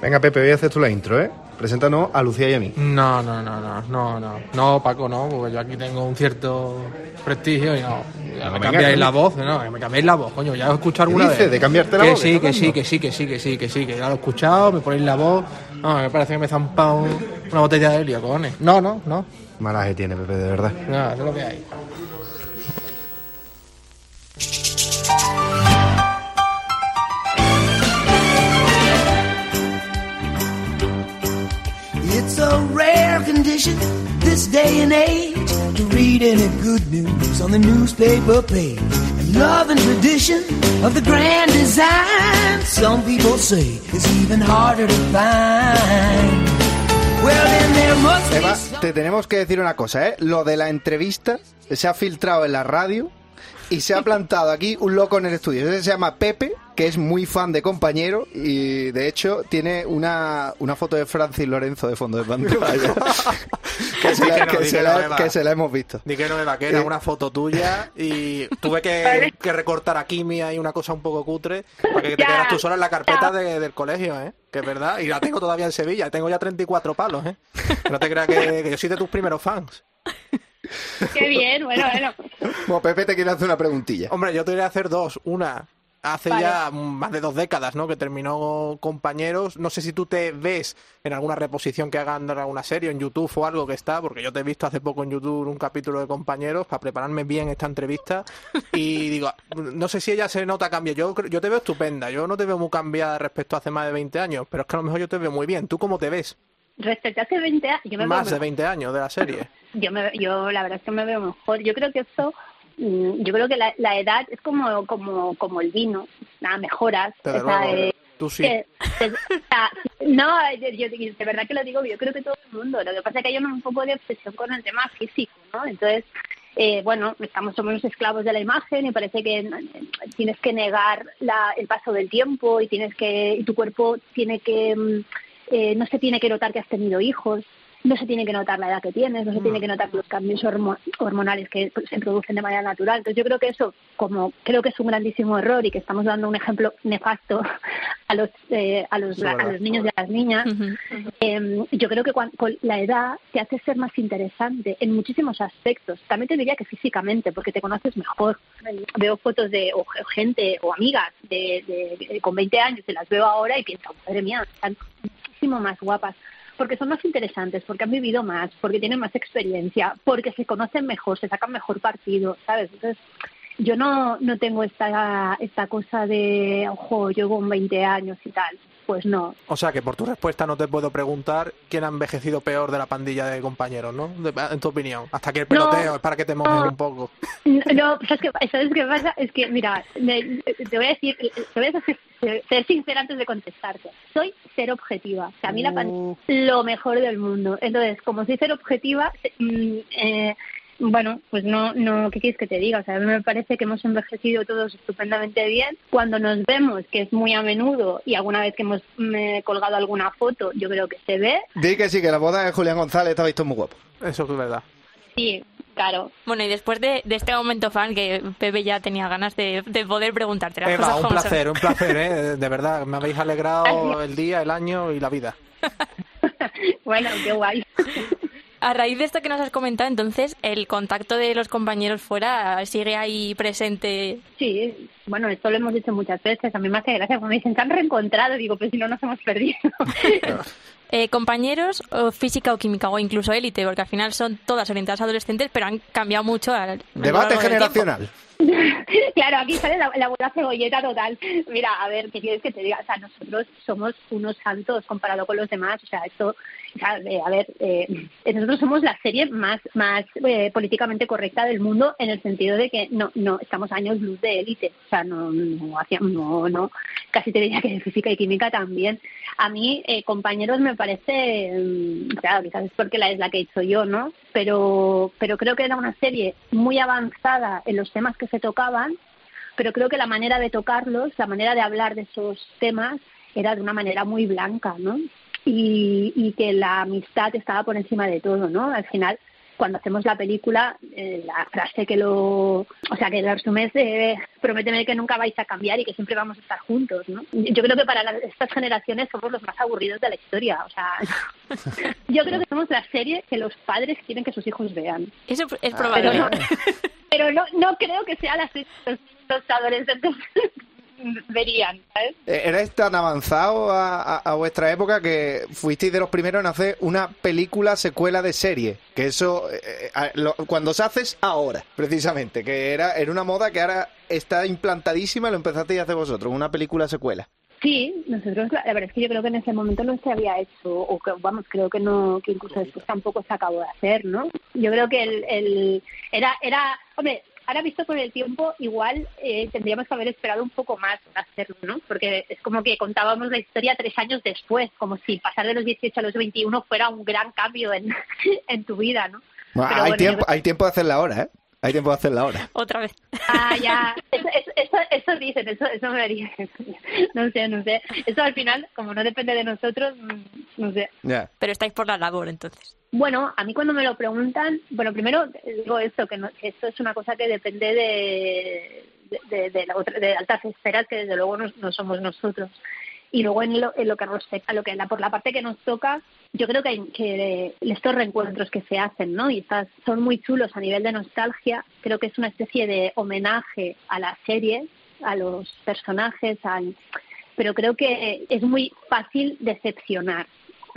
Venga, Pepe, voy a hacer tú la intro, ¿eh? Preséntanos a Lucía y a mí. No, no, no, no, no, no, no, Paco, no, porque yo aquí tengo un cierto prestigio y no. Ya No, me venga, cambiáis la voz, no, me cambiáis la voz, coño, ya lo he escuchado alguna dices? vez. ¿De cambiarte la que voz? Sí, ¿Qué que sí, que sí, que sí, que sí, que sí, que ya lo he escuchado, me ponéis la voz. No, me parece que me he zampado una botella de helio, cojones. No, no, no, Malaje tiene, Pepe, de verdad. no, eso es lo que hay. This day and age to read any good news on the newspaper page. And love and tradition of the grand design, some people say, even harder to find. Eva, te tenemos que decir una cosa, ¿eh? Lo de la entrevista se ha filtrado en la radio y se ha plantado aquí un loco en el estudio. Ese se llama Pepe, que es muy fan de compañero y de hecho tiene una, una foto de Francis Lorenzo de fondo de pantalla. que, se la, que no, que di se que la- no, Eva. que se la hemos visto. Di que no era, que era Eh. una foto tuya y tuve que, que recortar aquí mía y una cosa un poco cutre para que te Ya, quedaras tú sola en la carpeta de- del colegio, ¿eh? Que es verdad. Y la tengo todavía en Sevilla, tengo ya 34 palos, ¿eh? No te creas que, que yo soy de tus primeros fans. Qué bien, bueno, bueno. Bueno, Pepe te quiere hacer una preguntilla. Hombre, yo te voy a hacer dos. Una, hace Vale. ya más de dos décadas, ¿no? Que terminó Compañeros. No sé si tú te ves en alguna reposición que hagan de alguna serie, en YouTube o algo que está, porque yo te he visto hace poco en YouTube un capítulo de Compañeros para prepararme bien esta entrevista. Y digo, no sé si ella se nota cambio. Yo, creo- yo te veo estupenda. Yo no te veo muy cambiada respecto a hace más de 20 años, pero es que a lo mejor yo te veo muy bien. ¿Tú cómo te ves? Respecto a hace 20 años, yo me Más veo de 20 años de la serie. Yo me yo la verdad es que me veo mejor. Yo creo que eso mm, yo creo que la, la edad es como como como el vino. Nada mejoras. Desde o sea, luego. eh, Tú sí. que- que- o sea, no yo, yo- de verdad que lo digo yo creo que todo el mundo. Lo que pasa es que hay un poco de obsesión con el tema físico no entonces eh, bueno, estamos somos esclavos de la imagen y parece que eh, tienes que negar la, el paso del tiempo y tienes que y tu cuerpo tiene que mm, eh, no se tiene que notar que has tenido hijos, no se tiene que notar la edad que tienes, no se tiene que notar los cambios hormo- hormonales que se producen de manera natural. Entonces yo creo que eso, como creo que es un grandísimo error y que estamos dando un ejemplo nefasto a los eh, a los, a los niños y a las niñas, eh, yo creo que cuan- con la edad te hace ser más interesante en muchísimos aspectos. También te diría que físicamente, porque te conoces mejor. Veo fotos de o ge- gente o amigas de, de- de- con 20 años y las veo ahora y pienso, madre mía, están muchísimo más guapas. Porque son más interesantes, porque han vivido más, porque tienen más experiencia, porque se conocen mejor, se sacan mejor partido, ¿sabes? Entonces, yo no, no tengo esta, esta cosa de, ojo, yo con 20 años y tal. Pues no, O sea que por tu respuesta no te puedo preguntar quién ha envejecido peor de la pandilla de compañeros, ¿no? De- en tu opinión. Hasta aquí el No. peloteo, es para que te mojes No. un poco. No, ¿sabes qué, ¿sabes qué pasa? Es que, mira, me- te voy a decir, te voy a ser, ser sincera antes de contestarte. Soy ser objetiva. O sea, a mí la pan Uh. lo mejor del mundo. Entonces, como soy ser objetiva, mm, eh, bueno, pues no, no, ¿qué quieres que te diga? O sea, a mí me parece que hemos envejecido todos estupendamente bien. Cuando nos vemos, que es muy a menudo, y alguna vez que hemos mm, colgado alguna foto, yo creo que se ve. Di que sí, que la boda de Julián González está visto muy guapo. Eso es verdad. Sí, claro. Bueno, y después de, de este momento fan que Pepe ya tenía ganas de, de poder preguntarte las Eva, cosas un como son. placer, un placer, ¿eh? De verdad, me habéis alegrado el día, el año y la vida. bueno, qué guay. A raíz de esto que nos has comentado, entonces, el contacto de los compañeros fuera sigue ahí presente. Sí, bueno, esto lo hemos dicho muchas veces. A mí me hace gracia cuando me dicen, se han reencontrado. Digo, pues si no nos hemos perdido. Eh, compañeros o física o química o incluso élite, porque al final son todas orientadas a adolescentes, pero han cambiado mucho. al- Debate generacional. claro, aquí sale la, la abuela cebolleta total. Mira, a ver, ¿qué quieres que te diga? O sea, nosotros somos unos santos comparado con los demás. O sea, esto, o sea, eh, a ver, eh, nosotros somos la serie más más eh, políticamente correcta del mundo en el sentido de que no no estamos años luz de élite. O sea, no no hacíamos no no casi te diría que de física y química también. A mí, eh, compañeros, me parece, mm, claro, quizás es porque la es la que he hecho yo, ¿no? Pero, pero creo que era una serie muy avanzada en los temas que se tocaban, pero creo que la manera de tocarlos, la manera de hablar de esos temas, era de una manera muy blanca, ¿no? Y, y que la amistad estaba por encima de todo, ¿no? Al final cuando hacemos la película, eh, la frase que lo, o sea, que lo resumes de prométeme que nunca vais a cambiar y que siempre vamos a estar juntos, ¿no? Yo creo que para las- estas generaciones somos los más aburridos de la historia, o sea, yo creo que somos la serie que los padres quieren que sus hijos vean. Eso es Pero probable. no, pero no, no creo que sea la serie los adolescentes verían, ¿sabes? Eh, Erais tan avanzado a, a- a vuestra época que fuisteis de los primeros en hacer una película secuela de serie. Que eso, eh, a- lo- cuando se hace es ahora, precisamente. Que era, era una moda que ahora está implantadísima y lo empezasteis a hacer vosotros, una película secuela. Sí, nosotros, la verdad es que yo creo que en ese momento no se había hecho, o que, vamos, creo que no, que incluso después tampoco se acabó de hacer, ¿no? Yo creo que el, el era, era, hombre, ahora visto con el tiempo, igual eh, tendríamos que haber esperado un poco más para hacerlo, ¿no? Porque es como que contábamos la historia tres años después, como si pasar de los 18 a los 21 fuera un gran cambio en, en tu vida, ¿no? Bueno, Pero hay, bueno, tiempo, yo- hay tiempo de hacerla ahora, ¿eh? Hay tiempo de hacerla ahora. Otra vez. Ah, ya. Eso, eso, eso, eso dicen, eso, eso me haría. No sé, no sé. Eso al final, como no depende de nosotros, mm, no sé. Ya. Pero estáis por la labor, entonces. Bueno, a mí cuando me lo preguntan, bueno, primero digo esto, que, no, que esto es una cosa que depende de, de, de- de la otra- de altas esferas que desde luego no, no somos nosotros. Y luego en lo, en lo que respecta a lo que la, por la parte que nos toca, yo creo que, hay- que estos reencuentros que se hacen, ¿no? Y estas son muy chulos a nivel de nostalgia. Creo que es una especie de homenaje a la serie, a los personajes, al, pero creo que es muy fácil decepcionar,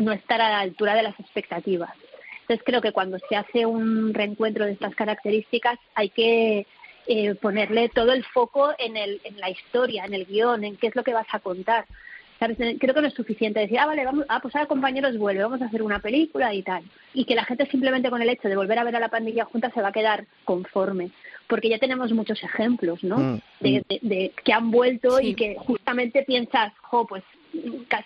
no estar a la altura de las expectativas. Entonces creo que cuando se hace un reencuentro de estas características hay que eh, ponerle todo el foco en, el, en la historia, en el guion, en qué es lo que vas a contar. ¿Sabes? Creo que no es suficiente decir, ah, vale, vamos, ah, pues ahora compañeros vuelve, vamos a hacer una película y tal. Y que la gente simplemente con el hecho de volver a ver a la pandilla junta se va a quedar conforme. Porque ya tenemos muchos ejemplos, ¿no? Mm. De, de- de que han vuelto Sí. y que justamente piensas, jo, pues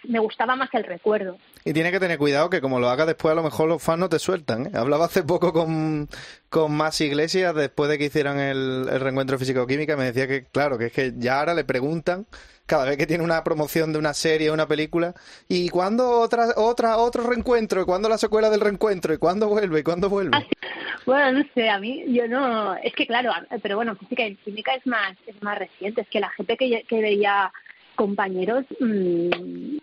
me gustaba más el recuerdo. Y tiene que tener cuidado que como lo hagas después a lo mejor los fans no te sueltan. ¿eh? Hablaba hace poco con, con más iglesias después de que hicieran el, el reencuentro físico-química me decía que claro, que es que ya ahora le preguntan cada vez que tiene una promoción de una serie o una película y cuándo otra, otra, otro reencuentro, y cuándo la secuela del reencuentro, y cuándo vuelve, y cuándo vuelve. Ah. Bueno, no sé, a mí yo no, es que claro, pero bueno, física y química es más es más reciente, es que la gente que, que veía compañeros, mm,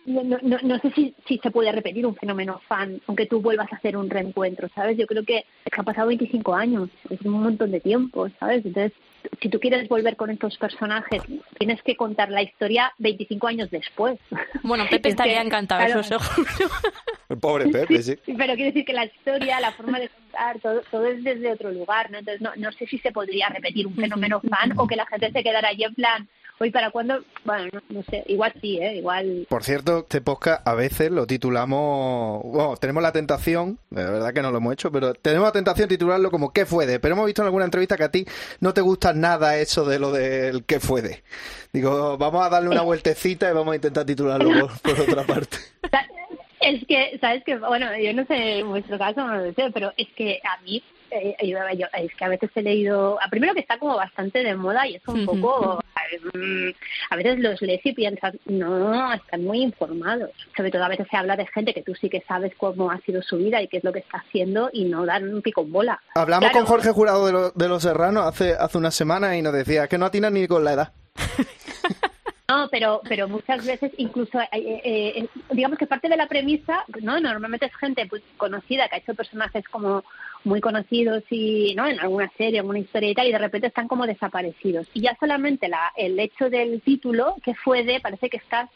no, no, no- no sé si, si se puede repetir un fenómeno fan, aunque tú vuelvas a hacer un reencuentro, ¿sabes? Yo creo que, es que han pasado 25 años, es un montón de tiempo, ¿sabes? Entonces, si tú quieres volver con estos personajes, tienes que contar la historia 25 años después. Bueno, Pepe Es que, estaría encantado, claro, eso seguro. El pobre Pepe, sí. Sí, pero quiere decir que la historia, la forma de contar, todo, todo es desde otro lugar, ¿no? Entonces, no, no sé si se podría repetir un fenómeno fan o que la gente se quedara allí en plan, hoy para cuándo, bueno, no, no sé, igual sí, ¿eh? Igual... Por cierto, este podcast a veces lo titulamos, bueno, tenemos la tentación, de verdad que no lo hemos hecho, pero tenemos la tentación de titularlo como ¿qué fue de? Pero hemos visto en alguna entrevista que a ti no te gusta nada eso de lo del ¿qué fue de? Digo, vamos a darle una vueltecita y vamos a intentar titularlo por, por otra parte. Es que, ¿sabes que Bueno, yo no sé en vuestro caso, no lo sé, pero es que a mí, eh, yo- yo- es que a veces he leído, a primero que está como bastante de moda y es un poco, a, ver, mm, a veces los lees y piensas, no, están muy informados. Sobre todo a veces se habla de gente que tú sí que sabes cómo ha sido su vida y qué es lo que está haciendo y no dan un pico en bola. Hablamos Claro. con Jorge Jurado de, lo- de Los Serranos hace, hace una semana y nos decía que no atinas ni con la edad. No, pero pero muchas veces incluso eh, eh, eh, digamos que parte de la premisa, no, normalmente es gente pues, conocida que ha hecho personajes como muy conocidos y no en alguna serie, en una historia y tal y de repente están como desaparecidos y ya solamente la el hecho del título que fue de parece que estás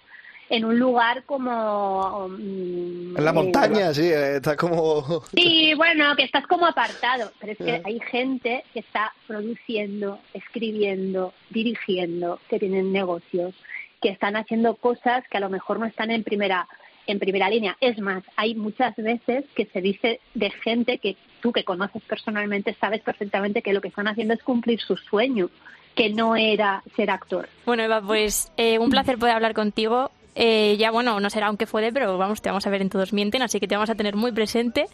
en un lugar como mm, En la eh, montaña, sí, eh, está como... Sí, bueno, que estás como apartado, pero es que Ya. hay gente que está produciendo, escribiendo, dirigiendo, que tienen negocios, que están haciendo cosas que a lo mejor no están en primera en primera línea. Es más, hay muchas veces que se dice de gente que tú que conoces personalmente sabes perfectamente que lo que están haciendo es cumplir su sueño, que no era ser actor. Bueno, Eva, pues eh, un placer poder hablar contigo. Eh, ya, bueno, no será aunque fue de, pero vamos, te vamos a ver en Todos Mienten, así que te vamos a tener muy presente.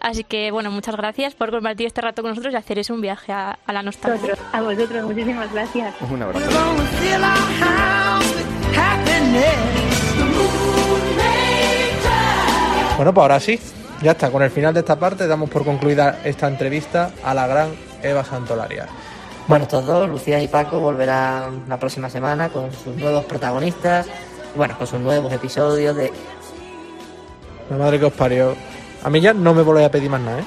Así que, bueno, muchas gracias por compartir este rato con nosotros y hacer ese un viaje a, a la nostalgia. Vosotros- a vosotros, muchísimas gracias. Un abrazo. Bueno, pues ahora sí. Ya está, con el final de esta parte damos por concluida esta entrevista a la gran Eva Santolaria. Bueno, estos dos, Lucía y Paco, volverán la próxima semana con sus nuevos protagonistas, y bueno, con sus nuevos episodios de... La madre que os parió. A mí ya no me volvéis a pedir más nada, ¿eh?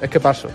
Es que paso.